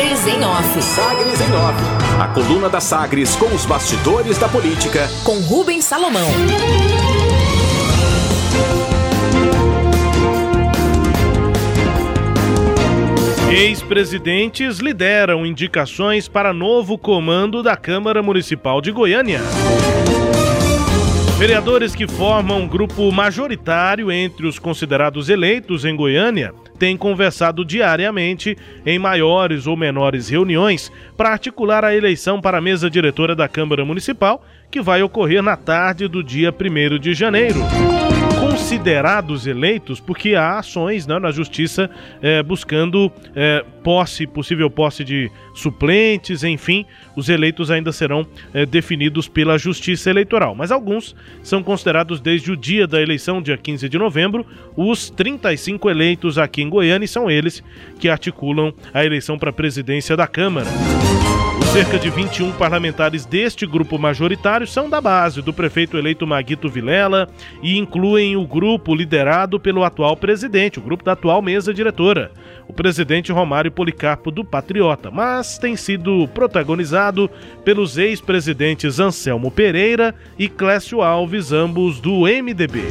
Sagres em Off. Sagres em Off. A coluna da Sagres com os bastidores da política. Com Rubens Salomão. Ex-presidentes lideram indicações para novo comando da Câmara Municipal de Goiânia. Vereadores que formam um grupo majoritário entre os considerados eleitos em Goiânia têm conversado diariamente em maiores ou menores reuniões para articular a eleição para a mesa diretora da Câmara Municipal, que vai ocorrer na tarde do dia 1 de janeiro considerados eleitos porque há ações né, na justiça é, buscando é, posse, possível posse de suplentes, enfim, os eleitos ainda serão é, definidos pela justiça eleitoral. Mas alguns são considerados desde o dia da eleição, dia 15 de novembro, os 35 eleitos aqui em Goiânia e são eles que articulam a eleição para a presidência da Câmara. Cerca de 21 parlamentares deste grupo majoritário são da base do prefeito eleito Maguito Vilela e incluem o grupo liderado pelo atual presidente, o grupo da atual mesa diretora, o presidente Romário Policarpo do Patriota, mas tem sido protagonizado pelos ex-presidentes Anselmo Pereira e Clécio Alves, ambos do MDB.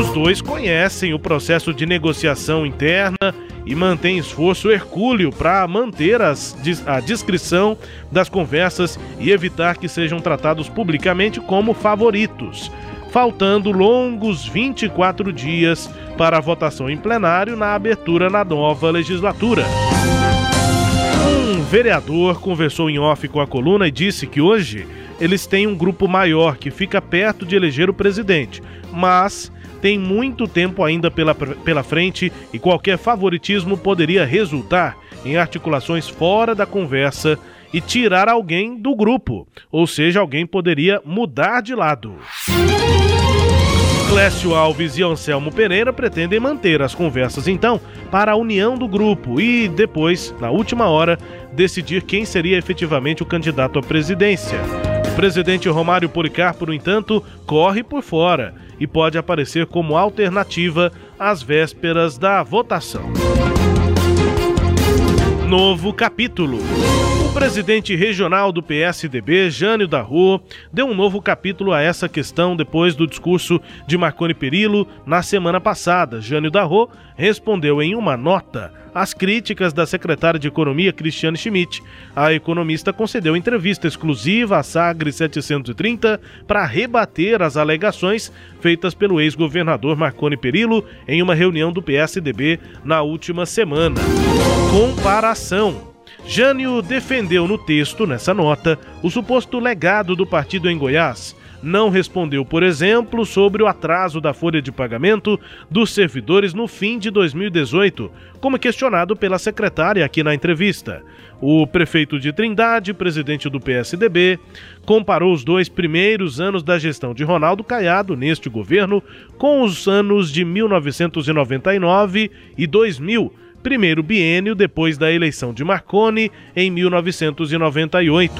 Os dois conhecem o processo de negociação interna e mantêm esforço hercúleo para manter as, a descrição das conversas e evitar que sejam tratados publicamente como favoritos, faltando longos 24 dias para a votação em plenário na abertura na nova legislatura. Um vereador conversou em off com a coluna e disse que hoje eles têm um grupo maior que fica perto de eleger o presidente, mas tem muito tempo ainda pela, pela frente e qualquer favoritismo poderia resultar em articulações fora da conversa e tirar alguém do grupo, ou seja, alguém poderia mudar de lado. Clécio Alves e Anselmo Pereira pretendem manter as conversas então para a união do grupo e depois, na última hora, decidir quem seria efetivamente o candidato à presidência. O presidente Romário Policarpo, no entanto, corre por fora e pode aparecer como alternativa às vésperas da votação. Novo capítulo. Presidente regional do PSDB, Jânio da Rua, deu um novo capítulo a essa questão depois do discurso de Marconi Perillo na semana passada. Jânio da Rua respondeu em uma nota às críticas da secretária de Economia, Cristiane Schmidt. A economista concedeu entrevista exclusiva à Sagre 730 para rebater as alegações feitas pelo ex-governador Marconi Perillo em uma reunião do PSDB na última semana. Comparação. Jânio defendeu no texto, nessa nota, o suposto legado do partido em Goiás não respondeu, por exemplo, sobre o atraso da folha de pagamento dos servidores no fim de 2018, como questionado pela secretária aqui na entrevista. O prefeito de Trindade, presidente do PSDB, comparou os dois primeiros anos da gestão de Ronaldo Caiado neste governo com os anos de 1999 e 2000 primeiro biênio depois da eleição de Marconi em 1998.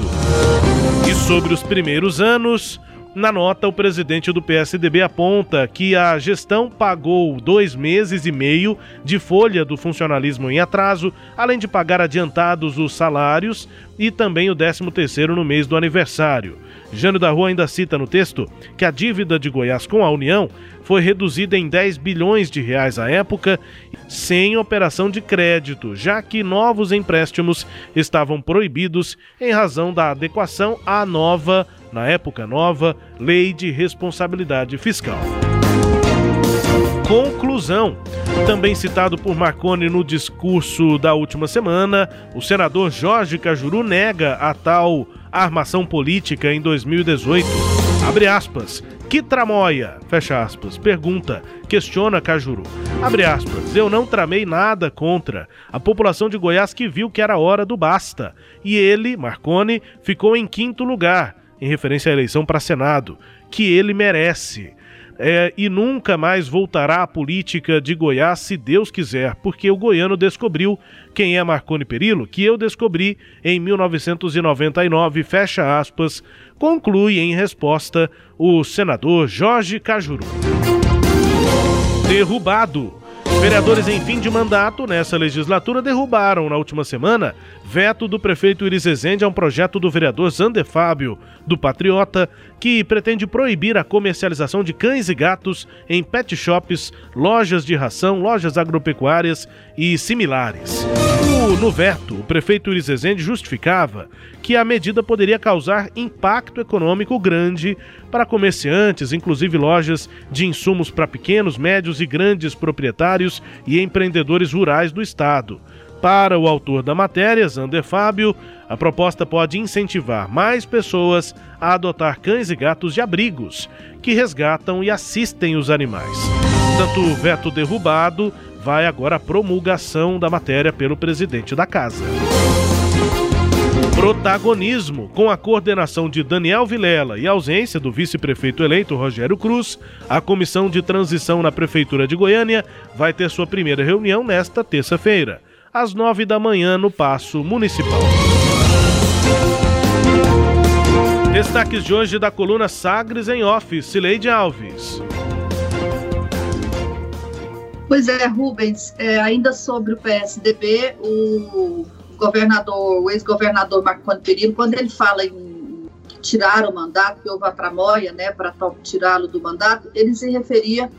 E sobre os primeiros anos, na nota, o presidente do PSDB aponta que a gestão pagou dois meses e meio de folha do funcionalismo em atraso, além de pagar adiantados os salários e também o 13º no mês do aniversário. Jânio da Rua ainda cita no texto que a dívida de Goiás com a União foi reduzida em 10 bilhões de reais à época, sem operação de crédito, já que novos empréstimos estavam proibidos em razão da adequação à nova na época nova Lei de Responsabilidade Fiscal. Conclusão. Também citado por Marconi no discurso da última semana, o senador Jorge Cajuru nega a tal armação política em 2018. Abre aspas. Que tramóia? Fecha aspas. Pergunta. Questiona Cajuru. Abre aspas. Eu não tramei nada contra a população de Goiás que viu que era hora do basta. E ele, Marconi, ficou em quinto lugar em referência à eleição para Senado, que ele merece. É, e nunca mais voltará à política de Goiás, se Deus quiser, porque o goiano descobriu quem é Marconi Perillo, que eu descobri em 1999, fecha aspas, conclui em resposta o senador Jorge Cajuru. Derrubado. Vereadores em fim de mandato nessa legislatura derrubaram na última semana veto do prefeito Iris Rezende a um projeto do vereador Zander Fábio, do Patriota, que pretende proibir a comercialização de cães e gatos em pet shops, lojas de ração, lojas agropecuárias e similares. No veto, o prefeito Iris Rezende justificava que a medida poderia causar impacto econômico grande para comerciantes, inclusive lojas de insumos para pequenos, médios e grandes proprietários e empreendedores rurais do estado. Para o autor da matéria, Zander Fábio, a proposta pode incentivar mais pessoas a adotar cães e gatos de abrigos, que resgatam e assistem os animais. Tanto o veto derrubado, vai agora a promulgação da matéria pelo presidente da casa. Protagonismo. Com a coordenação de Daniel Vilela e ausência do vice-prefeito eleito Rogério Cruz, a comissão de transição na Prefeitura de Goiânia vai ter sua primeira reunião nesta terça-feira, às nove da manhã, no Paço Municipal. Destaques de hoje da coluna Sagres em Off, Cileide Alves. Pois é, Rubens, é, ainda sobre o PSDB, o governador, o ex-governador Marconi Perillo, quando ele fala em tirar o mandato, que houve a tramóia né, para tirá-lo do mandato, ele se referia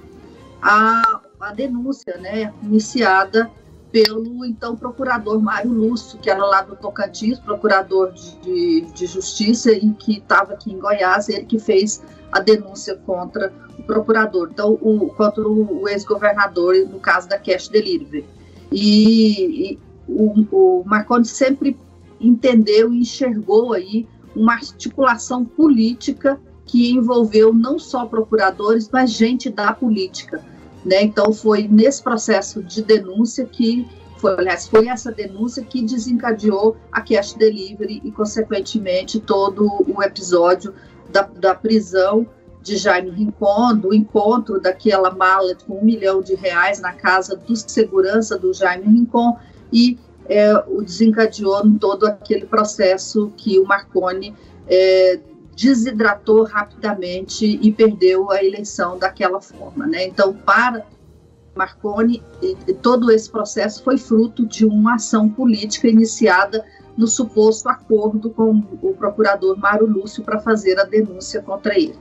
à, à denúncia né, iniciada pelo então procurador Mário Lúcio, que era lá do Tocantins, procurador de, de, de justiça, e que estava aqui em Goiás, ele que fez a denúncia contra o procurador, então, o, contra o, o ex-governador, no caso da Cash Delivery. E, e o, o Marconi sempre entendeu e enxergou aí uma articulação política que envolveu não só procuradores, mas gente da política. Né? Então, foi nesse processo de denúncia que, foi, aliás, foi essa denúncia que desencadeou a cash delivery e, consequentemente, todo o episódio da, da prisão de Jaime Rincon, do encontro daquela mala com um milhão de reais na casa do segurança do Jaime Rincon e é, o desencadeou em todo aquele processo que o Marconi é, desidratou rapidamente e perdeu a eleição daquela forma. Né? Então, para Marconi, todo esse processo foi fruto de uma ação política iniciada no suposto acordo com o procurador Mário Lúcio para fazer a denúncia contra ele.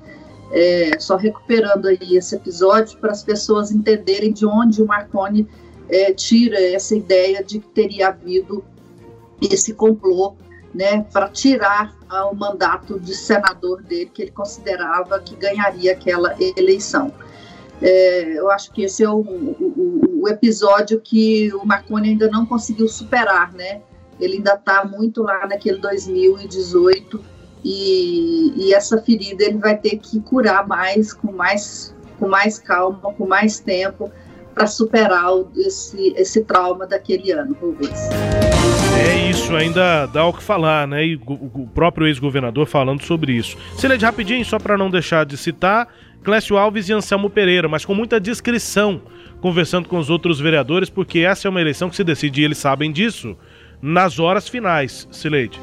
É, só recuperando aí esse episódio para as pessoas entenderem de onde o Marconi é, tira essa ideia de que teria havido esse complô né, para tirar ah, o mandato de senador dele, que ele considerava que ganharia aquela eleição. É, eu acho que esse é o, o, o, episódio que o Marconi ainda não conseguiu superar, né? Ele ainda está muito lá naquele 2018 e, e, essa ferida ele vai ter que curar mais, com mais, com mais calma, com mais tempo, para superar esse, esse trauma daquele ano, Rubens. É isso, ainda dá o que falar, né? E o próprio ex-governador falando sobre isso. de rapidinho, só para não deixar de citar, Clécio Alves e Anselmo Pereira, mas com muita discrição, conversando com os outros vereadores, porque essa é uma eleição que se decide, e eles sabem disso, nas horas finais, Sileide.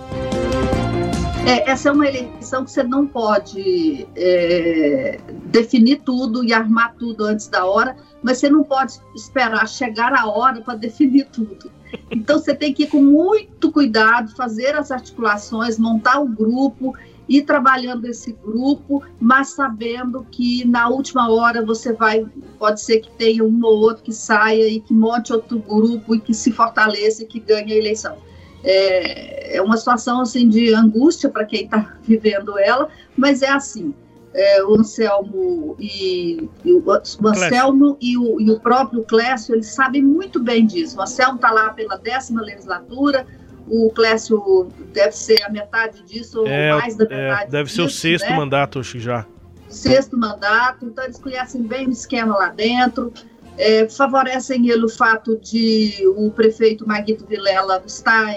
É, essa é uma eleição que você não pode é, definir tudo e armar tudo antes da hora, mas você não pode esperar chegar a hora para definir tudo. Então você tem que ir com muito cuidado, fazer as articulações, montar o grupo, ir trabalhando esse grupo, mas sabendo que na última hora você vai, pode ser que tenha um ou outro que saia e que monte outro grupo e que se fortaleça e que ganhe a eleição. É, é uma situação assim de angústia para quem está vivendo ela, mas é assim é, o Anselmo e, e o, o, Anselmo e o, e o, próprio Clécio, eles sabem muito bem disso. O Anselmo está lá pela décima legislatura, o Clécio deve ser a metade disso, é, ou mais da é, metade. É, deve disso, ser o sexto né? mandato, acho que já. Sexto mandato, então eles conhecem bem o esquema lá dentro. É, favorecem ele o fato de o prefeito Maguito Vilela estar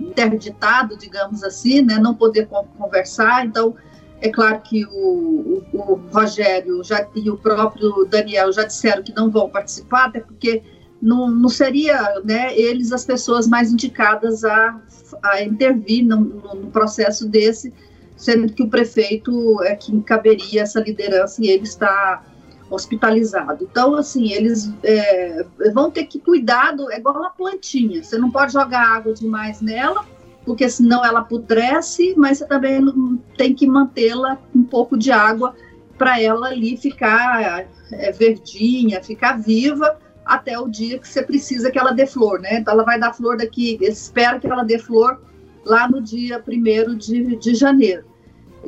interditado, digamos assim, né, não poder conversar, então é claro que o, o, o, Rogério já, e o próprio Daniel já disseram que não vão participar, até porque não, não seria né, eles as pessoas mais indicadas a, a intervir no, no, no, processo desse, sendo que o prefeito é quem caberia essa liderança e ele está hospitalizado. Então, assim, eles é, vão ter que cuidar, do, é igual uma plantinha, você não pode jogar água demais nela, porque senão ela apodrece, mas você também tem que mantê-la um pouco de água para ela ali ficar é, verdinha, ficar viva, até o dia que você precisa que ela dê flor, né? Então ela vai dar flor daqui, espera que ela dê flor lá no dia 1 de, de janeiro.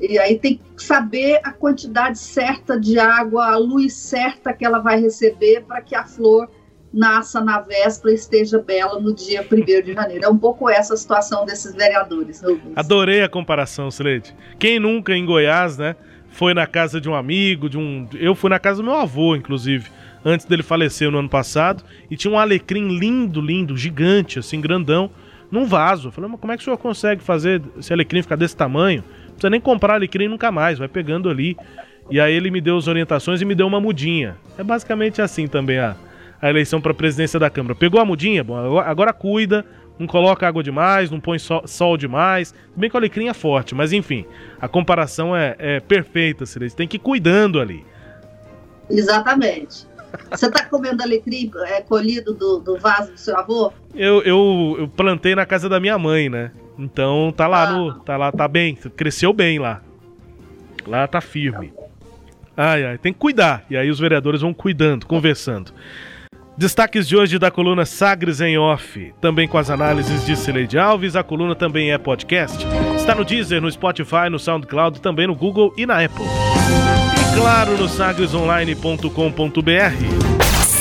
E aí tem que saber a quantidade certa de água, a luz certa que ela vai receber para que a flor nasça na véspera e esteja bela no dia 1 de janeiro. É um pouco essa a situação desses vereadores. Adorei a comparação, Slade. Quem nunca em Goiás, né, foi na casa de um amigo, de um... Eu fui na casa do meu avô, inclusive, antes dele falecer no ano passado, e tinha um alecrim lindo, lindo, gigante, assim, grandão, num vaso. Eu falei, mas como é que o senhor consegue fazer esse alecrim ficar desse tamanho? Não precisa nem comprar alecrim nunca mais, vai pegando ali. E aí ele me deu as orientações e me deu uma mudinha. É basicamente assim também a, a eleição para a presidência da Câmara. Pegou a mudinha? Bom, agora, cuida, não coloca água demais, não põe sol, sol demais. Bem que o alecrim é forte, mas enfim, a comparação é, é perfeita, Você tem que ir cuidando ali. Exatamente. Você está comendo alecrim é, colhido do, do, vaso do seu avô? Eu, eu, eu, plantei na casa da minha mãe, né? Então tá lá ah. no. Tá lá, tá bem. Cresceu bem lá. Lá tá firme. Ai, ai, tem que cuidar. E aí os vereadores vão cuidando, conversando. Destaques de hoje da coluna Sagres em Off, também com as análises de Cileide Alves. A coluna também é podcast. Está no Deezer, no Spotify, no SoundCloud, também no Google e na Apple claro no sagresonline.com.br.